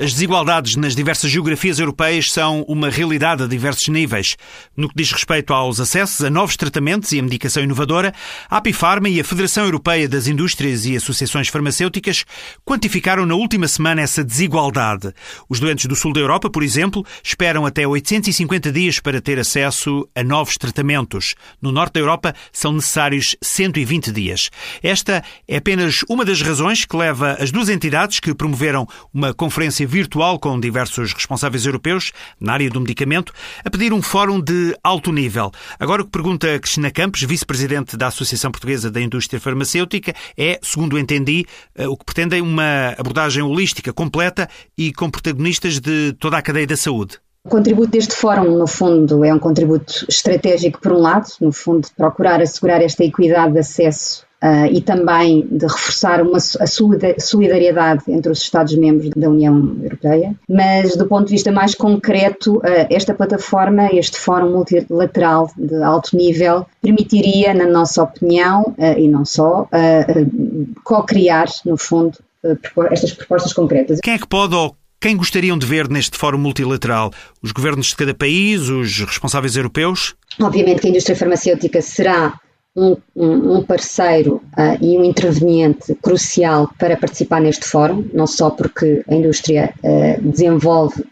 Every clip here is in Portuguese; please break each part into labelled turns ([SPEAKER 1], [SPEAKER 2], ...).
[SPEAKER 1] As desigualdades nas diversas geografias europeias são uma realidade a diversos níveis. No que diz respeito aos acessos a novos tratamentos e a medicação inovadora, a Apifarma e a Federação Europeia das Indústrias e Associações Farmacêuticas quantificaram na última semana essa desigualdade. Os doentes do sul da Europa, por exemplo, esperam até 850 dias para ter acesso a novos tratamentos. No norte da Europa são necessários 120 dias. Esta é apenas uma das razões que leva as duas entidades que promoveram uma conferência virtual com diversos responsáveis europeus na área do medicamento a pedir um fórum de alto nível. Agora o que pergunta Cristina Campos, vice-presidente da Associação Portuguesa da Indústria Farmacêutica, é, segundo entendi, eh, o que pretendem uma abordagem holística, completa e com protagonistas de toda a cadeia da saúde.
[SPEAKER 2] O contributo deste fórum, no fundo, é um contributo estratégico, por um lado, no fundo, procurar assegurar esta equidade de acesso uh, e também de reforçar uma, a solidariedade entre os Estados-membros da União Europeia. Mas, do ponto de vista mais concreto, uh, esta plataforma, este fórum multilateral de alto nível, permitiria, na nossa opinião, uh, e não só, co-criar, no fundo, estas propostas concretas.
[SPEAKER 1] Quem é que pode ou quem gostariam de ver neste fórum multilateral? Os governos de cada país, os responsáveis europeus?
[SPEAKER 2] Obviamente que a indústria farmacêutica será um, um, parceiro uh, e um interveniente crucial para participar neste fórum, não só porque a indústria uh, desenvolve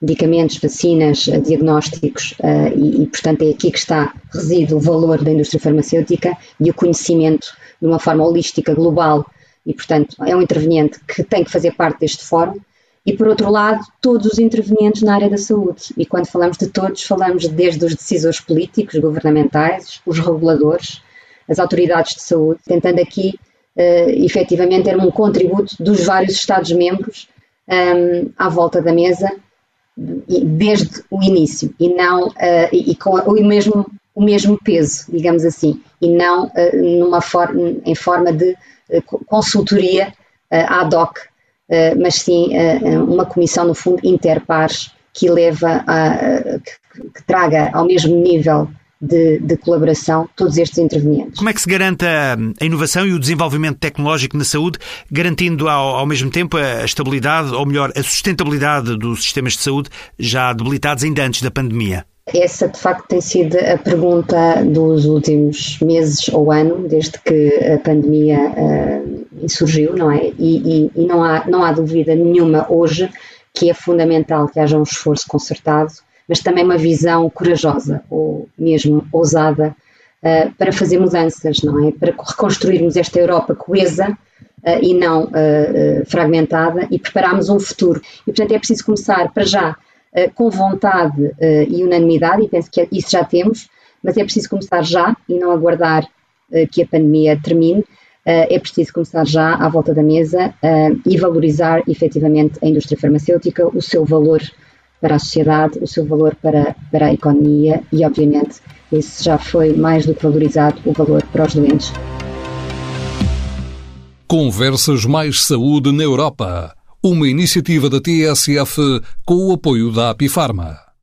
[SPEAKER 2] medicamentos, vacinas, uh, diagnósticos e, e, portanto, é aqui que está reside o valor da indústria farmacêutica e o conhecimento de uma forma holística, global e, portanto, é um interveniente que tem que fazer parte deste fórum. E, por outro lado, todos os intervenientes na área da saúde. E quando falamos de todos, falamos desde os decisores políticos, governamentais, os reguladores, as autoridades de saúde, tentando aqui uh, efetivamente ter um contributo dos vários Estados-membros um, ehm, à volta da mesa desde o início e não uh, e, e, com o mesmo o mesmo peso, digamos assim, e não uh, numa for em forma de consultoria ad hoc, mas sim uma comissão no fundo interpares que leva a, que, que traga ao mesmo nível de, de, colaboração todos estes intervenientes.
[SPEAKER 1] Como é que se garante a, a inovação e o desenvolvimento tecnológico na saúde, garantindo ao, ao, mesmo tempo a estabilidade, ou melhor, a sustentabilidade dos sistemas de saúde já debilitados ainda antes da pandemia?
[SPEAKER 2] Essa, de facto, tem sido a pergunta dos últimos meses ou ano, desde que a pandemia uh, surgiu, não é? E, e, e não, há, não há dúvida nenhuma hoje que é fundamental que haja um esforço concertado mas também uma visão corajosa ou mesmo ousada uh, para fazer mudanças, não é? Para reconstruirmos esta Europa coesa uh, e não uh, fragmentada e prepararmos um futuro. E, portanto, é preciso começar para já com vontade e unanimidade, e penso que isso já temos, mas é preciso começar já e não aguardar que a pandemia termine. é preciso começar já à volta da mesa e valorizar efetivamente a indústria farmacêutica, o seu valor para a sociedade, o seu valor para, para a economia e, obviamente, esse já foi mais do que valorizado o valor para os doentes.
[SPEAKER 3] Conversas Mais Saúde na Europa. Uma iniciativa da TSF com o apoio da Apifarma.